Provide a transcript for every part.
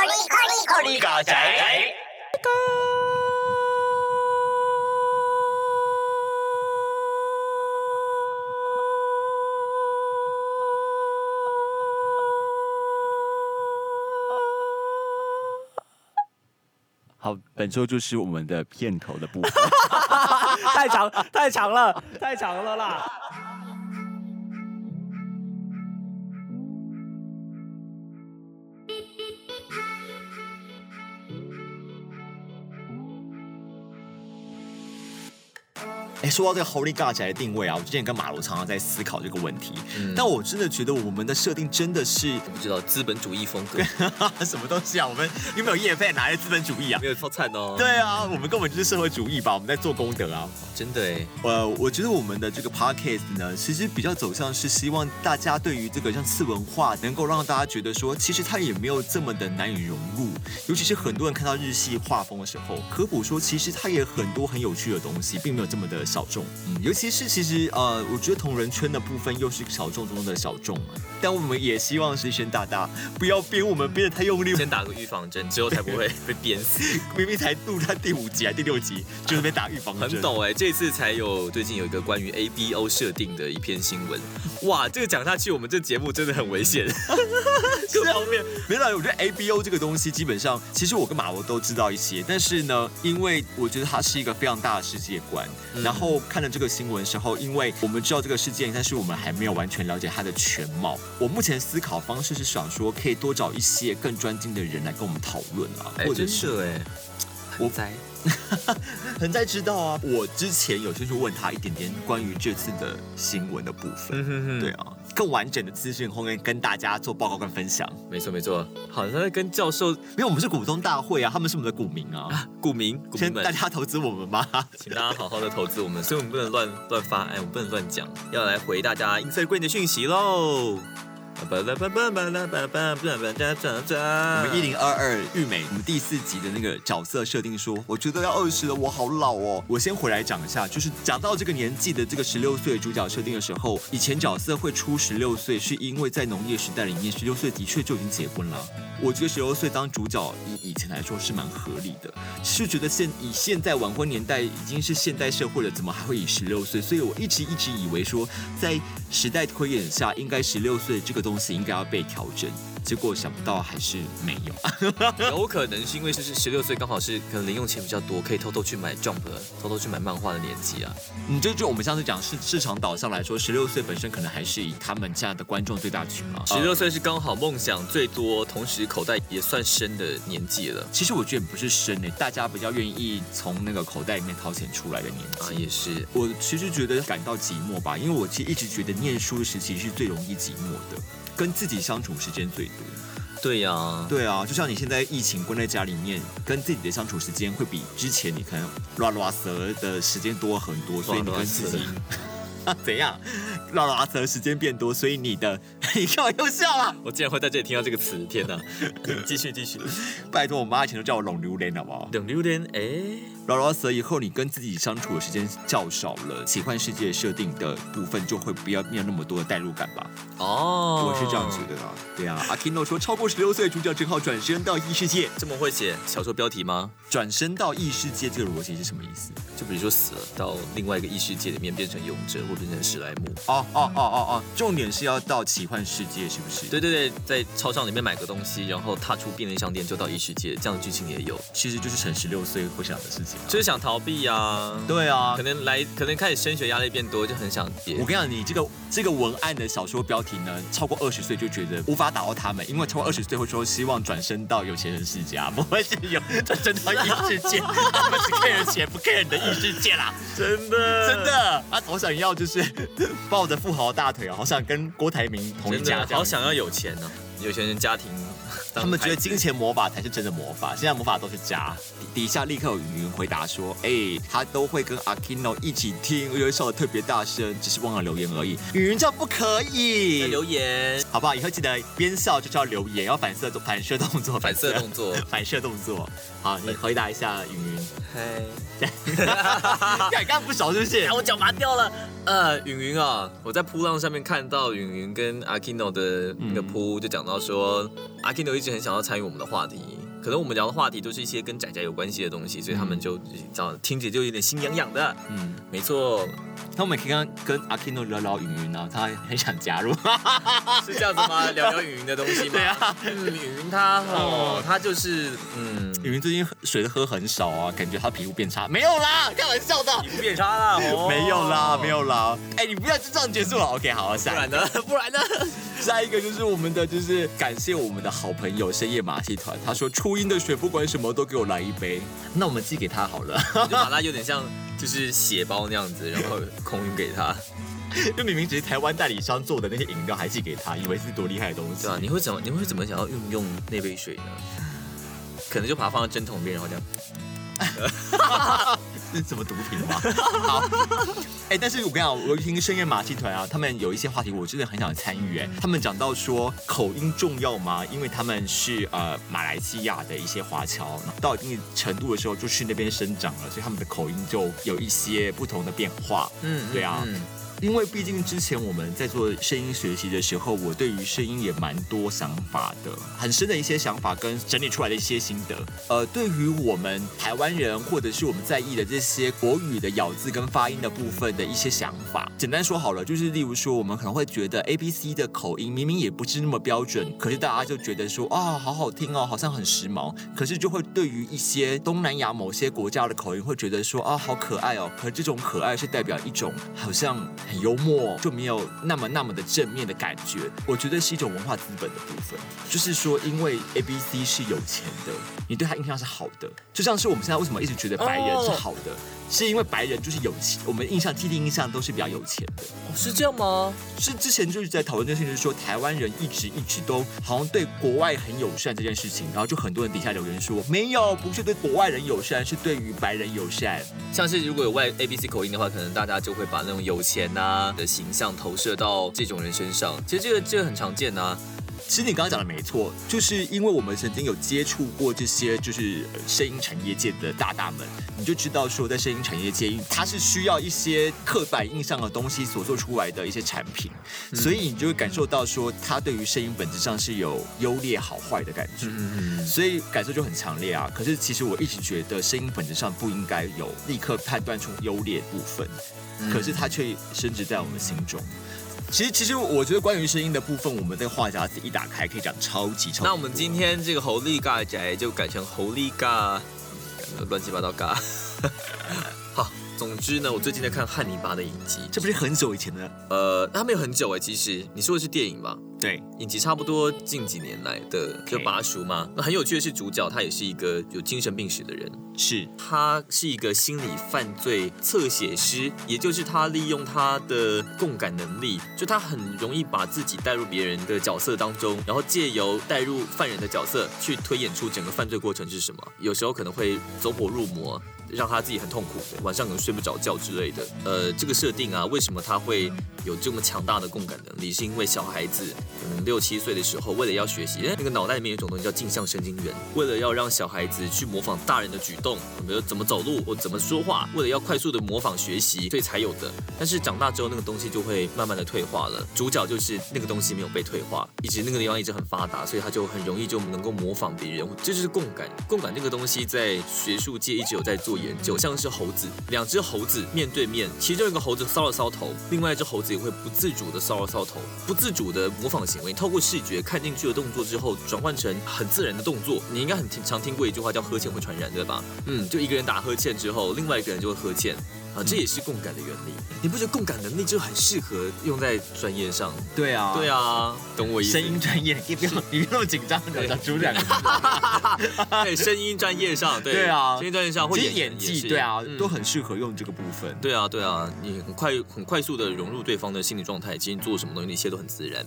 哩哩嘎仔。好，本周就是我们的片头的部分。太长太长了，太长了啦！说到这个 Holy God 宅的定位啊，我之前跟马罗常常在思考这个问题，但我真的觉得我们的设定真的是不知道资本主义风格什么东西啊？我们有没有业费？哪来资本主义啊？没有超惨哦。对啊，我们根本就是社会主义吧？我们在做功德啊！真的哎，呃，我觉得我们的这个 podcast 呢，其实比较走向是希望大家对于这个像次文化，能够让大家觉得说，其实它也没有这么的难以融入。尤其是很多人看到日系画风的时候，科普说其实它也很多很有趣的东西，并没有这么的小众。嗯，尤其是其实呃，我觉得同人圈的部分又是小众中的小众嘛。但我们也希望是轩大大不要编我们编的太用力，先打个预防针，之后才不会被编死。明明才录他第五集还第六集，就是被打预防针。很懂哎，这次才有最近有一个关于 A B O 设定的一篇新闻。哇，这个讲下去，我们这节目真的很危险。各方面，没有，我觉得 A B O 这个东西基本上，其实我跟马罗都知道一些，但是呢，因为我觉得它是一个非常大的世界观，然后看了这个新闻时候，因为我们知道这个事件，但是我们还没有完全了解它的全貌。我目前思考方式是想说，可以多找一些更专精的人来跟我们讨论啊，或者是哎，我在。很在知道啊，我之前有先去问他一点点关于这次的新闻的部分，对啊，更完整的资讯后面跟大家做报告跟分享。没错没错，好像在跟教授，因为我们是股东大会啊，他们是我们的股民啊，股民，先大家投资我们吧，请大家好好的投资我们，所以我们不能乱乱发，哎，我们不能乱讲，要来回大家 Instagram 的讯息喽。我们一零二二玉美，我们第四集的那个角色设定说，我觉得要二十了，我好老哦。我先回来讲一下，就是讲到这个年纪的这个十六岁主角设定的时候，以前角色会出十六岁，是因为在农业时代里面，十六岁的确就已经结婚了。我觉得十六岁当主角以以前来说是蛮合理的，是觉得现以现在晚婚年代已经是现代社会了，怎么还会以十六岁？所以我一直一直以为说，在时代推演下，应该十六岁这个东西应该要被调整。结果想不到还是没有，有可能是因为就是十六岁刚好是可能零用钱比较多，可以偷偷去买 Jump，偷偷去买漫画的年纪啊。你就就我们上次讲市市场导向来说，十六岁本身可能还是以他们家的观众最大群嘛。十六岁是刚好梦想最多，同时口袋也算深的年纪了。其实我觉得不是深诶，大家比较愿意从那个口袋里面掏钱出来的年纪啊，也是。我其实觉得感到寂寞吧，因为我其实一直觉得念书时期是最容易寂寞的。跟自己相处时间最多，对呀，对啊，就像你现在疫情关在家里面，跟自己的相处时间会比之前你可能乱乱蛇的时间多很多，所以你跟自己 怎样乱乱蛇时间变多，所以你的 你看我又笑了？我竟然会在这里听到这个词，天哪！继续继续，拜托我妈以前都叫我冷榴莲好不好？冷榴莲，哎。老老死以后，你跟自己相处的时间较少了，奇幻世界设定的部分就会不要没有那么多的代入感吧？哦，我是这样觉得的。对啊，阿 Kino 说，超过十六岁主角正好转身到异世界，这么会写小说标题吗？转身到异世界这个逻辑是什么意思？就比如说死了，到另外一个异世界里面变成勇者，或变成史莱姆。哦哦哦哦哦，重点是要到奇幻世界，是不是？对对对，在超商里面买个东西，然后踏出便利商店就到异世界，这样的剧情也有。其实就是成十六岁会想的事情，就是想逃避。呀，对啊，可能来，可能开始升学压力变多，就很想跌。我跟你讲，你这个这个文案的小说标题呢，超过二十岁就觉得无法打到他们，因为超过二十岁会说希望转身到有钱人世家，不会是有 转身到异世界，他们是 care 钱不 care 你的异世界啦，真的真的，他好想要就是 抱着富豪大腿啊，好想跟郭台铭同一家，好想要有钱呢，有钱人家庭。他们觉得金钱魔法才是真的魔法，现在魔法都是假。底下立刻有云云回答说：“哎，他都会跟阿 Kino 一起听，因为笑的特别大声，只是忘了留言而已。”云云这样不可以留言，好不好？以后记得边笑就叫留言，要反射反射动作，反射动作，反射 动作。好，你回答一下云云。嗨，刚刚不少是不是？我脚麻掉了。呃，云云啊，我在扑浪上面看到云云跟阿 Kino 的那个扑，就讲到。到说，阿 Kino 一直很想要参与我们的话题。可能我们聊的话题都是一些跟仔仔有关系的东西，所以他们就讲听着就有点心痒痒的。嗯，没错，那我们可以跟跟阿 Kino 聊聊云云呢，他很想加入。是这样子吗？聊聊云云的东西吗？对啊，嗯，云云她哦，他就是嗯，云云最近水喝很少啊，感觉他皮肤变差。没有啦，开玩笑的皮。肤变差啦，哦没有啦，没。有啦。哎，你不要就这样结束了。OK，好，不下然呢？不然呢？下一个就是我们的，就是感谢我们的好朋友深夜马戏团，他说初音的水不管什么都给我来一杯，那我们寄给他好了。就把它有点像就是血包那样子，然后空运给他。就明明只是台湾代理商做的那些饮料，还寄给他，以为是多厉害的东西。对啊，你会怎么？你会怎么想要运用那杯水呢？可能就把它放到针筒边，然后这样。是什么毒品吗？好，哎、但是我跟你讲，我听深夜马戏团啊，他们有一些话题，我真的很想参与。哎，他们讲到说口音重要吗？因为他们是呃马来西亚的一些华侨，到一定程度的时候就去那边生长了，所以他们的口音就有一些不同的变化。嗯对啊嗯因为毕竟之前我们在做声音学习的时候，我对于声音也蛮多想法的，很深的一些想法跟整理出来的一些心得。呃，对于我们台湾人或者是我们在意的这些国语的咬字跟发音的部分的一些想法，简单说好了，就是例如说，我们可能会觉得 A B C 的口音明明也不是那么标准，可是大家就觉得说啊，好好听哦，好像很时髦，可是就会对于一些东南亚某些国家的口音会觉得说啊，好可爱哦，可是这种可爱是代表一种好像很幽默，就没有那么那么的正面的感觉。我觉得是一种文化资本的部分，就是说，因为 A B C 是有钱的，你对他印象是好的，就像是我们现在为什么一直觉得白人是好的，是因为白人就是有钱，我们印象既定印象都是比较有钱的。哦是这样吗？是之前就是在讨论这件事情，就是说台湾人一直一直都好像对国外很友善这件事情，然后就很多人底下留言说没有，不是对国外人友善，是对于白人友善。像是如果有外 A B C 口音的话，可能大家就会把那种有钱呐、的形象投射到这种人身上。其实这个这个很常见啊。其实你刚刚讲的没错，就是因为我们曾经有接触过这些就是呃声音产业界的大大们，你就知道说在声音产业界，它是需要一些刻板印象的东西所做出来的一些产品，所以你就会感受到说它对于声音本质上是有优劣好坏的感觉。嗯嗯所以感受就很强烈啊。可是其实我一直觉得声音本质上不应该有立刻判断出优劣部分，可是它却深植在我们心中。其实，其实我觉得关于声音的部分，我们这个话匣子一打开，可以讲超级超级。那我们今天这个猴力尬宅就改成猴力尬，乱七八糟尬。好，总之呢，我最近在看汉尼拔的影集，这不是很久以前的？呃，它没有很久哎，其实你说的是电影吧？对，影集差不多近几年来的，就拔叔嘛。那很有趣的是，主角他也是一个有精神病史的人，是他是一个心理犯罪侧写师，也就是他利用他的共感能力，就他很容易把自己带入别人的角色当中，然后借由带入犯人的角色去推演出整个犯罪过程是什么。有时候可能会走火入魔。让他自己很痛苦，晚上可能睡不着觉之类的。呃，这个设定啊，为什么他会有这么强大的共感能力？是因为小孩子可能六七岁的时候，为了要学习，那个脑袋里面有一种东西叫镜像神经元，为了要让小孩子去模仿大人的举动，比如怎么走路或怎么说话，为了要快速的模仿学习，所以才有的。但是长大之后，那个东西就会慢慢的退化了。主角就是那个东西没有被退化，一直那个地方一直很发达，所以他就很容易就能够模仿别人。这就是共感。共感这个东西在学术界一直有在做研究，像是猴子，两只猴子面对面，其中一个猴子搔了搔头，另外一只猴子也会不自主的搔了搔头，不自主的模仿行为，透过视觉看进去的动作之后，转换成很自然的动作。你应该很常听过一句话叫“呵欠会传染”，对吧？嗯，就一个人打呵欠之后，另外一个人就会呵欠。啊，这也是共感的原理。你不觉得共感能力就很适合用在专业上？对啊，对啊，懂我意思。声音专业，你不要你不要紧张，讲出两个字。对声音专业上，对对啊声音专业上或者演演技，对啊，嗯都很适合用这个部分。对啊，对啊，你很快很快速的融入对方的心理状态，其实你做什么东西，一切都很自然。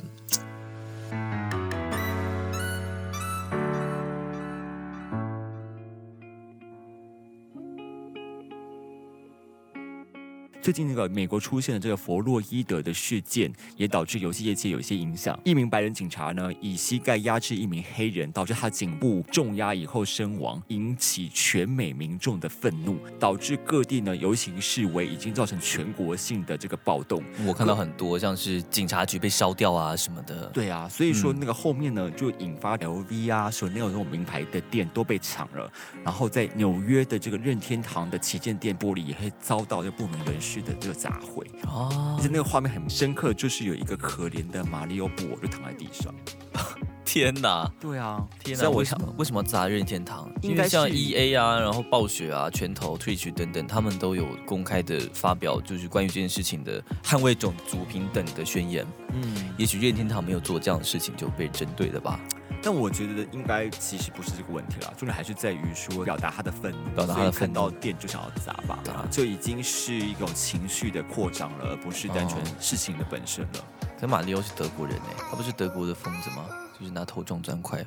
最近那个美国出现的这个弗洛伊德的事件，也导致游戏业界有一些影响。一名白人警察呢，以膝盖压制一名黑人，导致他颈部重压以后身亡，引起全美民众的愤怒，导致各地呢游行示威，已经造成全国性的这个暴动。我看到很多像是警察局被烧掉啊什么的。对啊，所以说那个后面呢，就引发 LV 啊、Chanel 这种名牌的店都被抢了，然后在纽约的这个任天堂的旗舰店玻璃也会遭到这不明人士的这个杂烩。哦而且那个画面很深刻，就是有一个可怜的马里奥布偶就躺在地上。天哪！对啊，天哪！所以我想为什么为什么要砸任天堂？因为像 E A 啊，然后暴雪啊、拳头、Twitch 等等，他们都有公开的发表，就是关于这件事情的捍卫种族平等的宣言。嗯，也许任天堂没有做这样的事情，就被针对了吧？但我觉得应该其实不是这个问题了，重点还是在于说表达他的愤怒，表达他的看到店就想要砸吧，啊就已经是一种情绪的扩张了，而不是单纯哦事情的本身了。可马里奥是德国人哎，他不是德国的疯子吗？就是拿头撞砖块。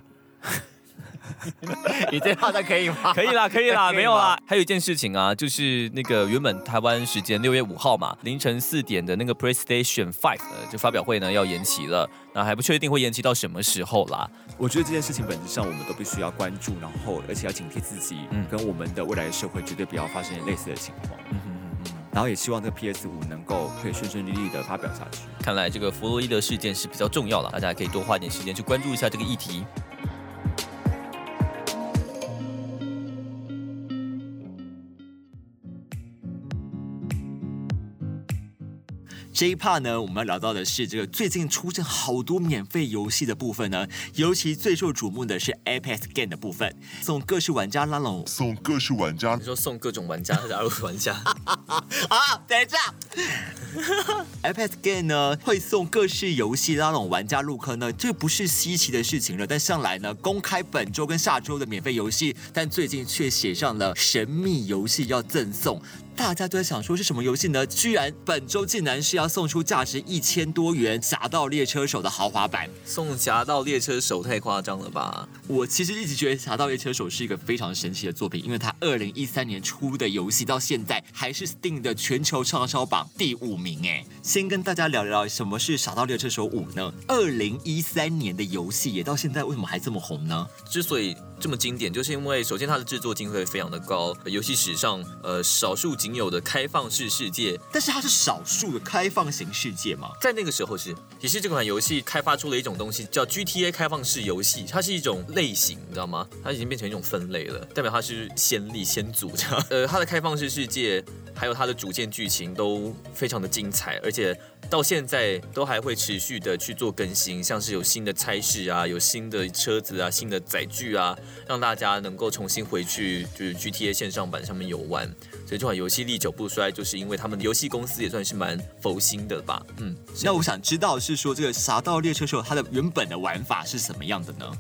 你这话的可以吗？可以啦，可以啦，以没有啦。还有一件事情啊，就是那个原本台湾时间六月五号嘛，凌晨四点的那个 PlayStation Five 呃，就发表会呢要延期了，那还不确定会延期到什么时候啦。我觉得这件事情本质上我们都必须要关注，然后而且要警惕自己，嗯跟我们的未来的社会绝对不要发生类似的情况。嗯然后也希望这个 PS 五能够可以顺顺利利的发表下去。看来这个弗洛伊德事件是比较重要了，大家可以多花点时间去关注一下这个议题。这一 part 呢，我们要聊到的是这个最近出现好多免费游戏的部分呢，尤其最受瞩目的是 Apex Game 的部分，送各式玩家拉拢。送各式玩家。你说送各种玩家加入玩家，啊，等一下，iPad Game 呢会送各式游戏拉拢玩家入坑呢，这不是稀奇的事情了。但向来呢，公开本周跟下周的免费游戏，但最近却写上了神秘游戏要赠送。大家都在想说是什么游戏呢？居然本周竟然是要送出价值一千多元《侠盗猎车手》的豪华版。送侠盗猎车手太夸张了吧？我其实一直觉得《侠盗猎车手》是一个非常神奇的作品，因为它二零一三年出的游戏到现在还是 Steam 的全球畅销榜第五名。哎，先跟大家聊聊什么是《侠盗猎车手五》呢？二零一三年的游戏，也到现在为什么还这么红呢？之所以这么经典，就是因为首先它的制作经费非常的高，游戏史上呃少数仅有的开放式世界，但是它是少数的开放型世界嘛？在那个时候是，也是这款游戏开发出了一种东西叫 GTA 开放式游戏，它是一种类型，你知道吗？它已经变成一种分类了，代表它是先例先祖这样。呃，它的开放式世界还有它的主线剧情都非常的精彩，而且到现在都还会持续的去做更新，像是有新的差事啊，有新的车子啊，新的载具啊，让大家能够重新回去就是 GTA 线上版上面游玩。所以这款游戏历久不衰，就是因为他们游戏公司也算是蛮佛心的吧。嗯，那我想知道是说这个《侠盗猎车手》它的原本的玩法是什么样的呢？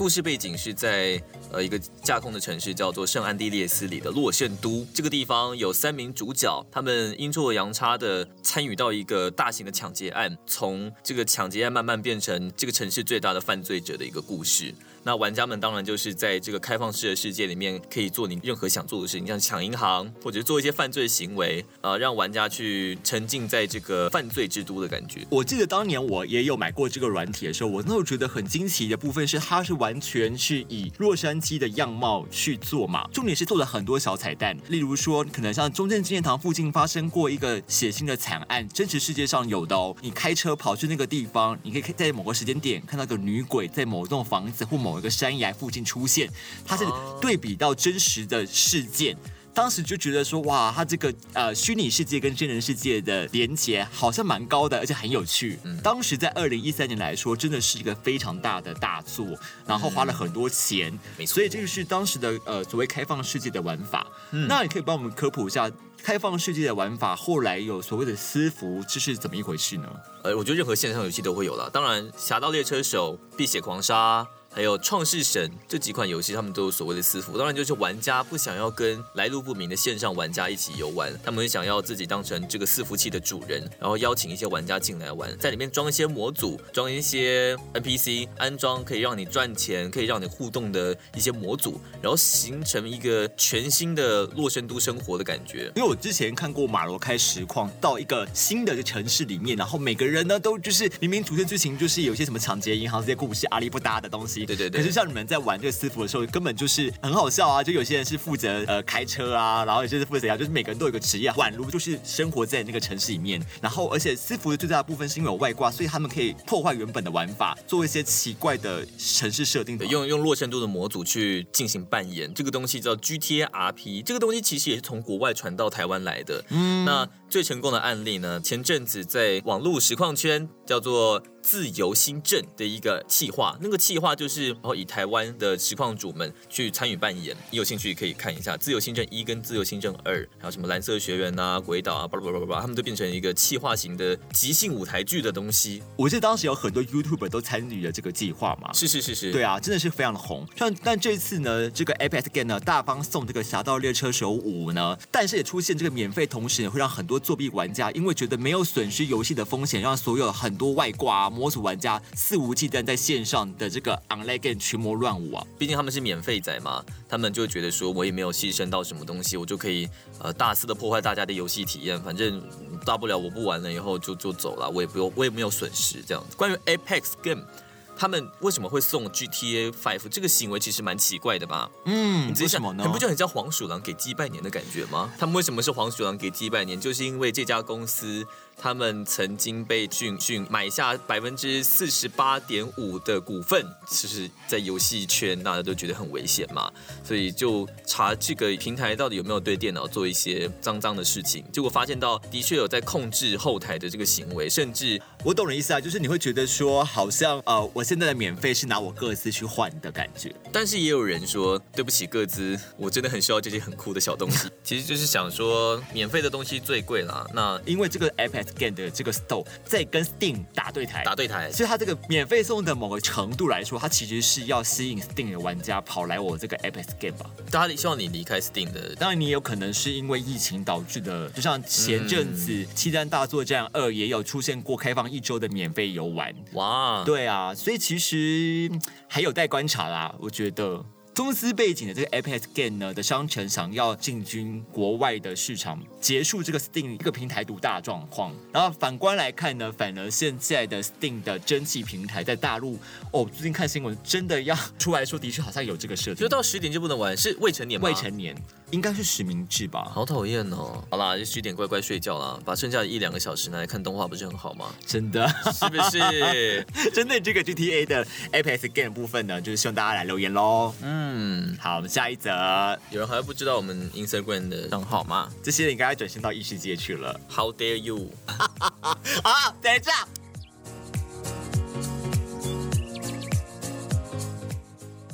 故事背景是在呃一个架空的城市叫做圣安地列斯里的洛圣都。这个地方有三名主角，他们阴错阳差的参与到一个大型的抢劫案，从这个抢劫案慢慢变成这个城市最大的犯罪者的一个故事。那玩家们当然就是在这个开放式的世界里面，可以做你任何想做的事情，像抢银行或者做一些犯罪行为，呃，让玩家去沉浸在这个犯罪之都的感觉。我记得当年我也有买过这个软体的时候，我那时候觉得很惊奇的部分是，它是完全是以洛杉矶的样貌去做嘛，重点是做了很多小彩蛋，例如说可能像中正纪念堂附近发生过一个血腥的惨案，真实世界上有的哦。你开车跑去那个地方，你可以在某个时间点看到个女鬼在某栋房子或某一个山崖附近出现，它是对比到真实的事件。当时就觉得说，哇，它这个呃虚拟世界跟真人世界的连接好像蛮高的，而且很有趣。当时在二零一三年来说，真的是一个非常大的大作，然后花了很多钱，所以这个是当时的呃所谓开放世界的玩法。那你可以帮我们科普一下开放世界的玩法，后来有所谓的私服，这是怎么一回事呢？呃，我觉得任何线上游戏都会有了。当然，《侠盗猎车手》《碧血狂杀》还有创世神这几款游戏，他们都有所谓的私服。当然，就是玩家不想要跟来路不明的线上玩家一起游玩，他们想要自己当成这个伺服器的主人，然后邀请一些玩家进来玩，在里面装一些模组，装一些 NPC，安装可以让你赚钱、可以让你互动的一些模组，然后形成一个全新的洛圣都生活的感觉。因为我之前看过马罗开实况到一个新的城市里面，然后每个人呢都就是明明主线剧情就是有些什么抢劫银行这些故事阿里不搭的东西，对对对可是像你们在玩这个私服的时候，根本就是很好笑啊！就有些人是负责呃开车啊，然后有些是负责怎样，就是每个人都有一个职业，宛如就是生活在那个城市里面。然后而且私服的最大的部分是因为有外挂，所以他们可以破坏原本的玩法，做一些奇怪的城市设定的，用用洛圣都的模组去进行扮演，这个东西叫 GTA RP，这个东西其实也是从国外传到台湾来的。嗯，那最成功的案例呢，前阵子在网络实况圈叫做。自由新政的一个企划，那个企划就是然后以台湾的实况主们去参与扮演，你有兴趣可以看一下《自由新政一》跟《自由新政二》，还有什么蓝色学员啊、鬼岛啊，巴拉巴拉巴拉，他们都变成一个企划型的即兴舞台剧的东西。我记得当时有很多 YouTuber 都参与了这个计划嘛。是是是是，对啊，真的是非常的红。像但这次呢，这个 Apex Game 呢大方送这个《侠盗猎车手五》呢，但是也出现这个免费，同时也会让很多作弊玩家因为觉得没有损失游戏的风险，让所有很多外挂、啊、模组玩家肆无忌惮在线上的这个 Online Game 群魔乱舞啊。毕竟他们是免费仔嘛，他们就觉得说我也没有牺牲到什么东西，我就可以呃大肆的破坏大家的游戏体验，反正大不了我不玩了以后就就走了，我也不用我也没有损失这样子。关于 Apex Game。他们为什么会送 GTA Five 这个行为其实蛮奇怪的吧？嗯你，为什么呢？很不就很像黄鼠狼给鸡拜年的感觉吗？他们为什么是黄鼠狼给鸡拜年？就是因为这家公司他们曾经被俊俊买下百分之四十八点五的股份，就是在游戏圈大家都觉得很危险嘛，所以就查这个平台到底有没有对电脑做一些脏脏的事情，结果发现到的确有在控制后台的这个行为，甚至我懂你意思啊，就是你会觉得说，好像呃，我现在的免费是拿我各自去换的感觉。但是也有人说，对不起各自，我真的很需要这些很酷的小东西。其实就是想说，免费的东西最贵啦。那因为这个 Apex Game 的这个 Store 在跟 Steam 打对台，打对台，所以它这个免费送的某个程度来说，它其实是要吸引 Steam 的玩家跑来我这个 Apex Game 吧。大家希望你离开 Steam 的。当然，你也有可能是因为疫情导致的，就像前阵子《七战大作战二》也有出现过开放一周的免费游玩。哇，对啊，所以其实嗯还有待观察啦。我觉得公司背景的这个 Apex Game 呢的商城想要进军国外的市场，结束这个 Steam 一个平台独大状况。然后反观来看呢，反而现在的 Steam 的蒸汽平台在大陆，哦，最近看新闻真的要出来说，的确好像有这个设定。就到十点就不能玩，是未成年吗？未成年应该是实名制吧？好讨厌哦！好啦，就十点乖乖睡觉啦，把剩下的一两个小时拿来看动画，不是很好吗？真的，是不是？针对这个 GTA 的 Apex Game 部分呢，就是希望大家来留言喽。嗯，好，我们下一则，有人还不知道我们 Instagram 的账号吗这些人应该转身到异世界去了。？How dare you！啊，等一下。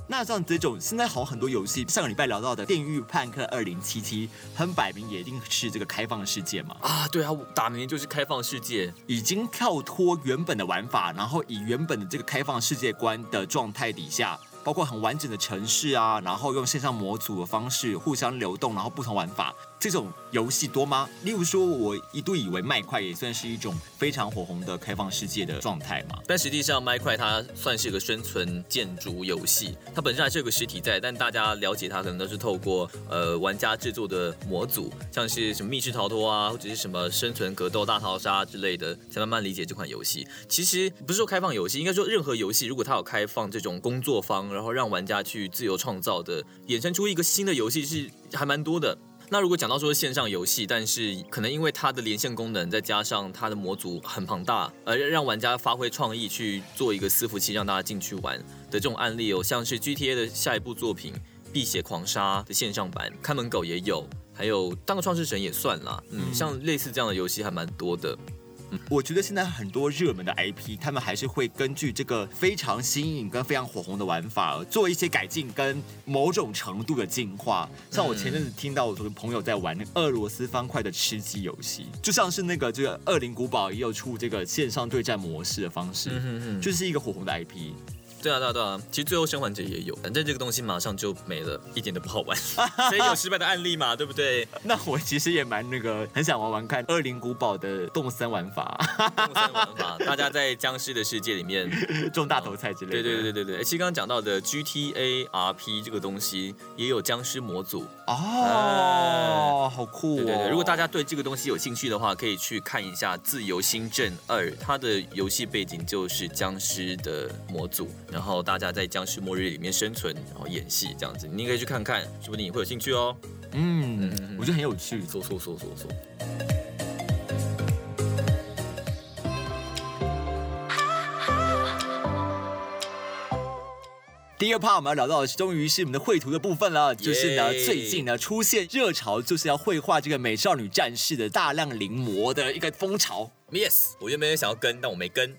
那像这种现在好像很多游戏，上个礼拜聊到的《电狱判客二零七七》，很摆明也一定是这个开放世界嘛，啊，对啊，打明就是开放世界，已经跳脱原本的玩法，然后以原本的这个开放世界观的状态底下，包括很完整的城市啊，然后用线上模组的方式互相流动，然后不同玩法，这种游戏多吗？例如说，我一度以为麦块也算是一种非常火红的开放世界的状态嘛。但实际上麦块它算是个生存建筑游戏，它本身还是有个实体在，但大家了解它可能都是透过呃玩家制作的模组，像是什么密室逃脱啊，或者是什么生存格斗大逃杀之类的，才慢慢理解这款游戏。其实不是说开放游戏，应该说任何游戏，如果它有开放这种工作坊，然后让玩家去自由创造的，衍生出一个新的游戏是还蛮多的。那如果讲到说线上游戏，但是可能因为它的连线功能，再加上它的模组很庞大，呃，让玩家发挥创意去做一个伺服器，让大家进去玩的这种案例哦，像是 GTA 的下一部作品《碧血狂杀》的线上版，看门狗也有，还有当个创世神也算啦，嗯，像类似这样的游戏还蛮多的。我觉得现在很多热门的 IP，他们还是会根据这个非常新颖跟非常火红的玩法，做一些改进跟某种程度的进化。像我前阵子听到我的朋友在玩那个俄罗斯方块的吃鸡游戏，就像是那个这个《恶灵古堡》也有出这个线上对战模式的方式，就是一个火红的 IP。对啊，对啊，对啊，其实最后生还者也有，反正这个东西马上就没了，一点都不好玩，所以有失败的案例嘛，对不对？那我其实也蛮那个，很想玩玩看《恶灵古堡》的动森玩法，动森玩法，大家在僵尸的世界里面种大头菜之类的。对对对对对，其实刚刚讲到的 GTA RP 这个东西也有僵尸模组，哦，好酷、哦！对对对，如果大家对这个东西有兴趣的话，可以去看一下《自由新政二》，它的游戏背景就是僵尸的模组，然后大家在僵尸末日里面生存，然后演戏这样子，你可以去看看，说不定你会有兴趣哦。嗯，我觉得很有趣。说说说说说。第二 part 我们要聊到的是，终于是我们的绘图的部分了。就是呢，最近呢出现热潮，就是要绘画这个美少女战士的大量临摹的一个风潮。Yes，我原本也想要跟，但我没跟。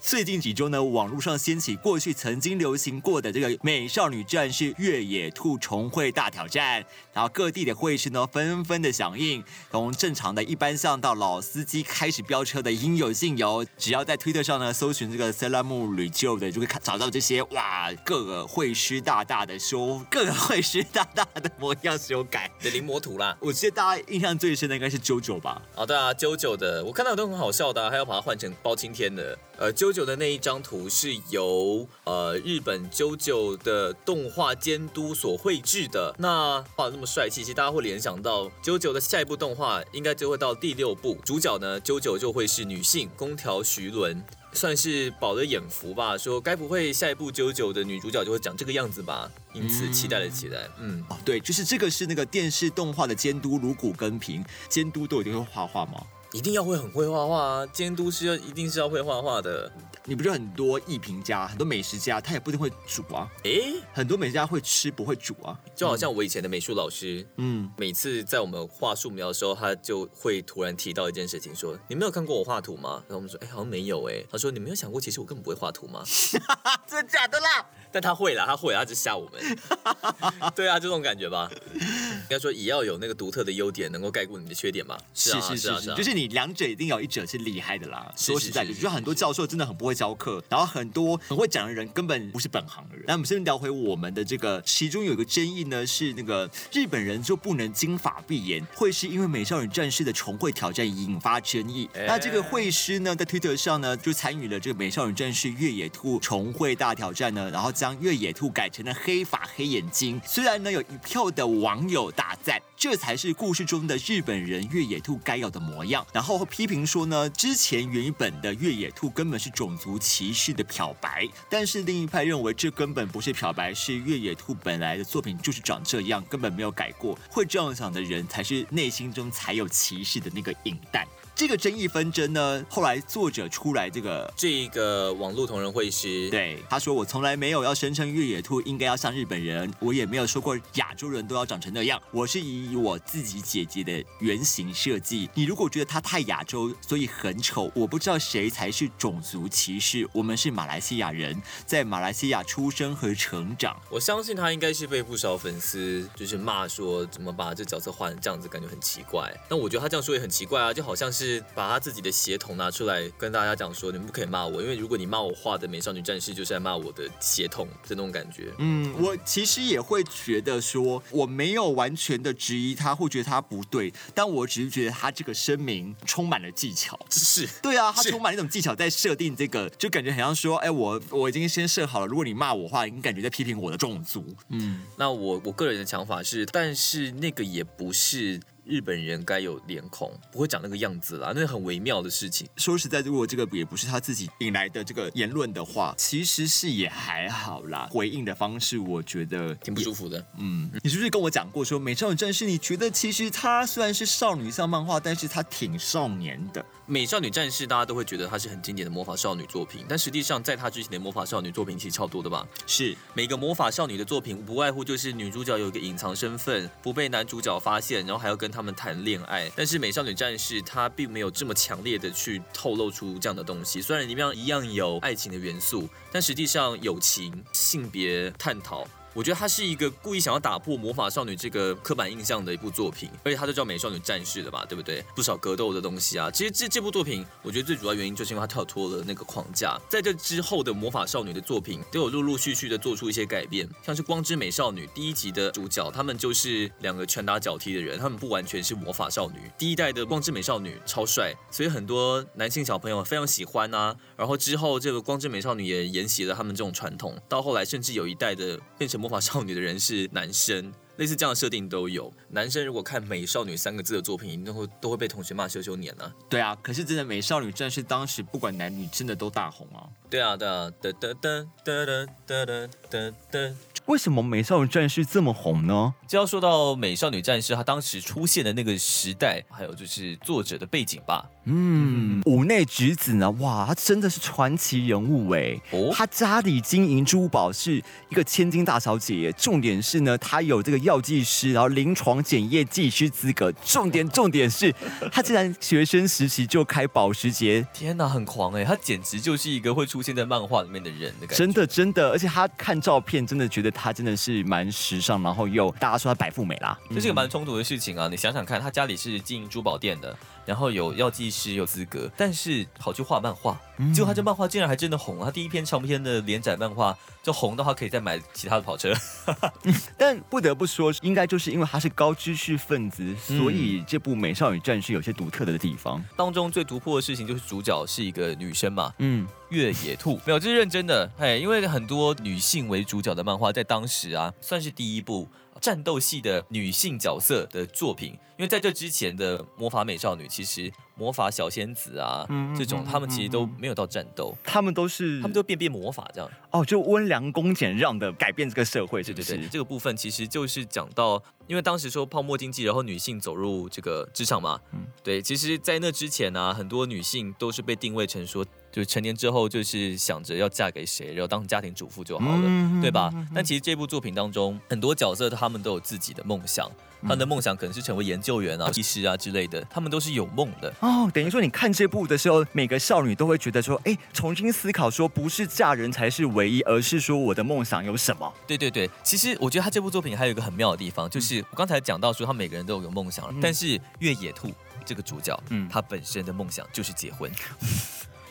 最近几周呢，网络上掀起过去曾经流行过的这个美少女战士越野兔重会大挑战，然后各地的会师呢纷纷的响应，从正常的一般向到老司机开始飙车的应有尽有，只要在推特上呢搜寻这个 s e l a m u r 就的，就会看找到这些哇，各个会师大大的修，各个会师大大的模样修改。的临摹图啦。我记得大家印象最深的应该是 JoJo 吧？哦，对啊，啾啾的，我看到都很好笑的、啊，还要把它 换成包青天的。呃，啾啾的那一张图是由呃日本啾啾的动画监督所绘制的。那画的那么帅气，其实大家会联想到啾啾的下一部动画应该就会到第六部，主角呢啾啾就会是女性宫条徐伦。算是饱了眼福吧，说该不会下一部啾啾的女主角就会长这个样子吧？因此期待了起来。嗯，哦，对，就是这个是那个电视动画的监督卢谷根平，监督都一定会画画吗？一定要会很会画画啊！监督是要一定是要会画画的。你不是很多艺评家、很多美食家，他也不一定会煮啊。诶，很多美食家会吃，不会煮啊。就好像我以前的美术老师，嗯，每次在我们画素描的时候，他就会突然提到一件事情，说：“你没有看过我画图吗？”然后我们说：“哎，好像没有哎。”他说：“你没有想过，其实我根本不会画图吗 真的假的啦？？”但他会啦，他会啦，他只是吓我们。对啊，这种感觉吧。应该说也要有那个独特的优点，能够盖过你的缺点嘛。是啊，是是就是你两者一定有一者是厉害的啦。是说实在的，就很多教授真的很不会教课，然后很多很会讲的人根本不是本行的人。那我们先聊回我们的这个，其中有一个争议呢，是那个日本人就不能金发碧眼，会是因为美少女战士的重绘挑战引发争议。哎那这个会师呢，在推特上呢，就参与了这个美少女战士越野兔重绘大挑战呢，然后将越野兔改成了黑发黑眼睛。虽然呢有一票的网友大赞，这才是故事中的日本人越野兔该有的模样。然后批评说呢，之前原本的越野兔根本是种族歧视的漂白，但是另一派认为这根本不是漂白，是越野兔本来的作品就是长这样，根本没有改过。会这样想的人才是内心中才有歧视的那个影蛋。这个争议纷争呢，后来作者出来这个这个网络同人会师，对，他说我从来没有要声称越野兔应该要像日本人，我也没有说过亚洲人都要长成那样，我是以我自己姐姐的原型设计。你如果觉得她太亚洲，所以很丑，我不知道谁才是种族歧视。我们是马来西亚人，在马来西亚出生和成长。我相信他应该是被不少粉丝就是骂说，怎么把这角色换成这样子，感觉很奇怪。但我觉得他这样说也很奇怪啊，就好像是把他自己的血统拿出来跟大家讲说，你们不可以骂我，因为如果你骂我画的美少女战士，就是在骂我的血统这种感觉。嗯，我其实也会觉得说，我没有完全的质疑他，或觉得他不对，但我只是觉得他这个声明充满了技巧。是对啊，他充满那种技巧在设定这个，就感觉很像说，哎，我我已经先设好了，如果你骂我的话，你感觉在批评我的种族。嗯，那我我个人的想法是，但是那个也不是日本人该有脸孔，不会长那个样子啦，那是很微妙的事情。说实在，如果这个也不是他自己引来的这个言论的话，其实是也还好啦。回应的方式，我觉得挺不舒服的。嗯，你是不是跟我讲过说《美少女战士》？你觉得其实它虽然是少女向漫画，但是它挺少年的。美少女战士大家都会觉得它是很经典的魔法少女作品，但实际上在它之前的魔法少女作品其实超多的吧。是，每个魔法少女的作品不外乎就是女主角有一个隐藏身份，不被男主角发现，然后还要跟他他们谈恋爱。但是美少女战士它并没有这么强烈的去透露出这样的东西，虽然里面一样有爱情的元素，但实际上友情、性别探讨我觉得它是一个故意想要打破魔法少女这个刻板印象的一部作品，而且它就叫美少女战士的吧，对不对？不少格斗的东西啊。其实这这部作品，我觉得最主要原因就是因为它跳脱了那个框架，在这之后的魔法少女的作品都有陆陆续续的做出一些改变，像是光之美少女第一集的主角，他们就是两个拳打脚踢的人，他们不完全是魔法少女。第一代的光之美少女超帅，所以很多男性小朋友非常喜欢啊。然后之后这个光之美少女也沿袭了他们这种传统，到后来甚至有一代的变成魔法少女的人是男生。类似这样的设定都有。男生如果看“美少女”三个字的作品，一定会都会被同学骂羞羞脸啊。对啊，可是真的美少女战士当时不管男女，真的都大红啊。对啊，对啊，哒哒哒哒哒哒哒哒哒。为什么美少女战士这么红呢？就要说到美少女战士，她当时出现的那个时代，还有就是作者的背景吧。嗯，五内直子呢？哇，他真的是传奇人物哎！哦他家里经营珠宝，是一个千金大小姐。重点是呢，他有这个药剂师，然后临床检验技师资格。重点重点是，他竟然学生时期就开保时捷，天哪，很狂哎！她简直就是一个会出现在漫画里面的人的感觉。真的真的，而且他看照片，真的觉得他真的是蛮时尚，然后又大家说他白富美啦。这是个蛮冲突的事情啊！你想想看，他家里是经营珠宝店的，然后有药剂师有资格，但是跑去画漫画，结果他这漫画竟然还真的红了。他第一篇长篇的连载漫画就红到他可以再买其他的跑车。但不得不说，应该就是因为他是高知识分子，所以这部《美少女战士》有些独特的地方。当中最突破的事情就是主角是一个女生嘛，嗯，越野兔 没有，这是认真的。哎，因为很多女性为主角的漫画，在当时啊，算是第一部战斗系的女性角色的作品。因为在这之前的魔法美少女，其实魔法小仙子啊、嗯这种，嗯她们其实都没有到战斗，他们都是他们都变变魔法这样。哦，就温良恭俭让的改变这个社会，是不是？对对对，这个部分其实就是讲到，因为当时说泡沫经济，然后女性走入这个职场嘛，嗯对，其实，在那之前呢、很多女性都是被定位成说，就成年之后就是想着要嫁给谁，然后当家庭主妇就好了，嗯对吧？但其实这部作品当中，很多角色他们都有自己的梦想，他们的梦想可能是成为研究员啊、医师啊之类的，他们都是有梦的。哦，等于说你看这部的时候，每个少女都会觉得说，哎，重新思考说，不是嫁人才是唯一，而是说我的梦想有什么？对对对，其实我觉得他这部作品还有一个很妙的地方，就是我刚才讲到说他每个人都有个梦想，但是越野兔这个主角，嗯他本身的梦想就是结婚。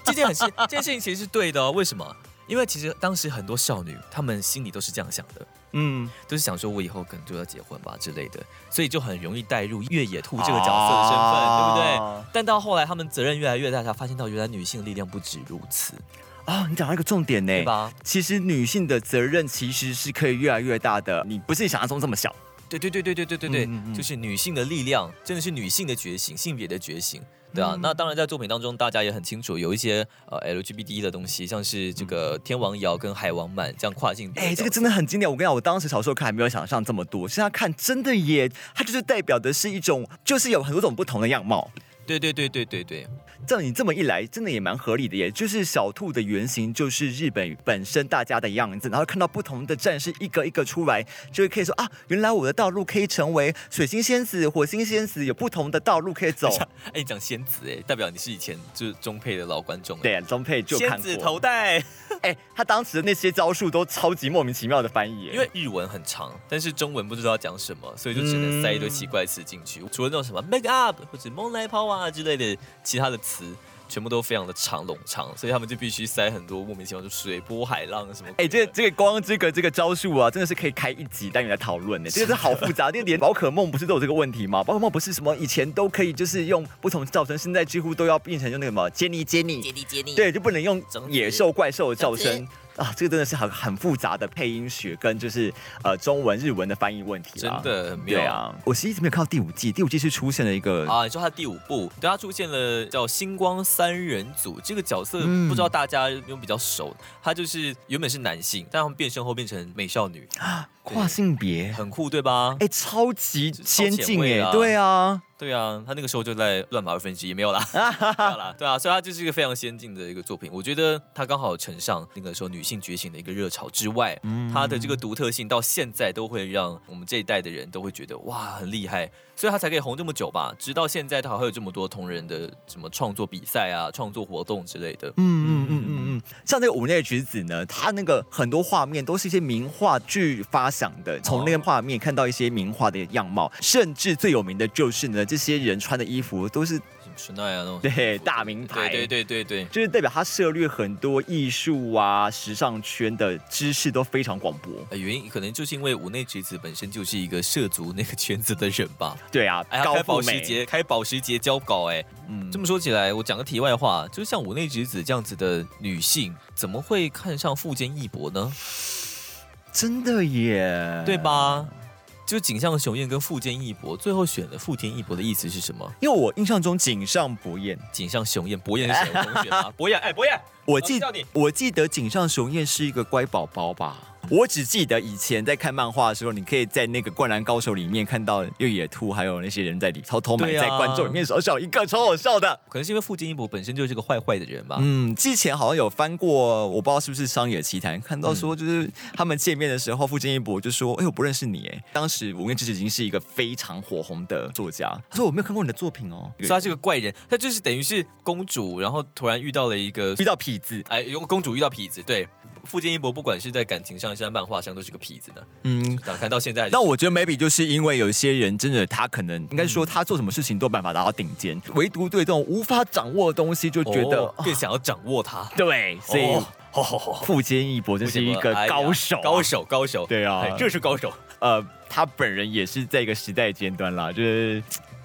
这件很事，这件事情其实是对的哦。为什么？因为其实当时很多少女，她们心里都是这样想的，嗯，都是想说我以后可能就要结婚吧之类的，所以就很容易带入越野兔这个角色的身份，对不对？哦但到后来，她们责任越来越大，才发现到原来女性的力量不止如此，哦，你讲到一个重点呢，对吧？其实女性的责任其实是可以越来越大的，你不是你想象中这么小。对对对对对对对对，嗯嗯嗯就是女性的力量，真的是女性的觉醒，性别的觉醒，对嗯啊。那当然，在作品当中，大家也很清楚，有一些呃 LGBT 的东西，像是这个天王瑶跟海王满这样跨性别。哎、这个真的很经典。我跟你讲，我当时小时候看还没有想象这么多，现在看真的耶，它就是代表的是一种，就是有很多种不同的样貌。对对对对对对，照你这么一来，真的也蛮合理的耶。就是小兔的原型就是日本本身大家的样子，然后看到不同的战士一个一个出来，就会可以说啊，原来我的道路可以成为水星仙子、火星仙子，有不同的道路可以走。哎，你讲仙子，哎，代表你是以前就是中配的老观众。哎，对，中配就看过。仙子头戴，哎、他当时的那些招数都超级莫名其妙的翻译，因为日文很长，但是中文不知道讲什么，所以就只能塞一堆奇怪词进去。除了那种什么 make up 或者梦来抛啊之类的其他的词，全部都非常的长冗长，所以他们就必须塞很多莫名其妙的水波海浪什么。哎、这个这个光这个这个招数啊，真的是可以开一集单元来讨论呢。这个是好复杂，这个连宝可梦不是都有这个问题吗？宝可梦不是什么以前都可以就是用不同噪声，现在几乎都要变成用那个什么杰尼杰尼，接力接力，对，就不能用野兽怪兽的噪声。啊，这个真的是很很复杂的配音学跟就是呃中文日文的翻译问题真。的很妙对啊，我其实一直没有看到第五季，第五季是出现了一个啊！你说他第五部，对他出现了叫星光三人组这个角色，嗯不知道大家有没有比较熟？他就是原本是男性，但他们变身后变成美少女，跨性别，很酷对吧？哎、超级先进哎、对啊，对啊，他那个时候就在乱码二分之一，没有啦，没有啦，对啊，所以他就是一个非常先进的一个作品。我觉得他刚好乘上那个时候女性觉醒的一个热潮之外，他的这个独特性到现在都会让我们这一代的人都会觉得哇很厉害，所以他才可以红这么久吧。直到现在，他还会有这么多同人的什么创作比赛啊、创作活动之类的。嗯嗯嗯嗯嗯，像那个五内橘子呢，他那个很多画面都是一些名画剧发想的，从那个画面看到一些名画的样貌，甚至最有名的就是呢，这些人穿的衣服都是那种，对大名牌，对对对对对，就是代表他涉猎很多艺术啊、时尚圈的知识都非常广博。呃原因可能就是因为五内直子本身就是一个涉足那个圈子的人吧。对啊，哎，他开高，保时捷，开保时捷交稿，哎，嗯。这么说起来，我讲个题外话，就是像五内直子这样子的女性，怎么会看上富坚义博呢？真的耶，对？吧？就井上雄彦跟富坚义博，最后选了富坚义博的意思是什么？因为我印象中井上博彦，井上雄彦，博彦是谁？我同学吗？博彦，哎，博彦，我记我记得井上雄彦是一个乖宝宝吧。我只记得以前在看漫画的时候，你可以在那个《灌篮高手》里面看到越野兔还有那些人在里偷偷埋在观众里面小小一个，超好笑的。可能是因为富坚义博本身就是个坏坏的人吧。嗯，之前好像有翻过，我不知道是不是《商业奇谈》，看到说就是他们见面的时候，富坚义博就说：“哎，我不认识你。”哎，当时五月之子已经是一个非常火红的作家，他说：“我没有看过你的作品哦。”所以他是个怪人，他就是等于是公主，然后突然遇到了一个遇到痞子，哎，有个公主遇到痞子，对。富坚义博不管是在感情上，还是在漫画上，都是个痞子呢。嗯，啊，看到现在那我觉得 maybe 就是因为有些人真的他可能应该说他做什么事情都有办法达到顶尖，唯独对这种无法掌握的东西就觉得、哦更想要掌握它。对，所以哦好好好，富坚义博真是一个高手、哎高。手，高手。对啊哎这是高手。呃，他本人也是在一个时代尖端啦，就是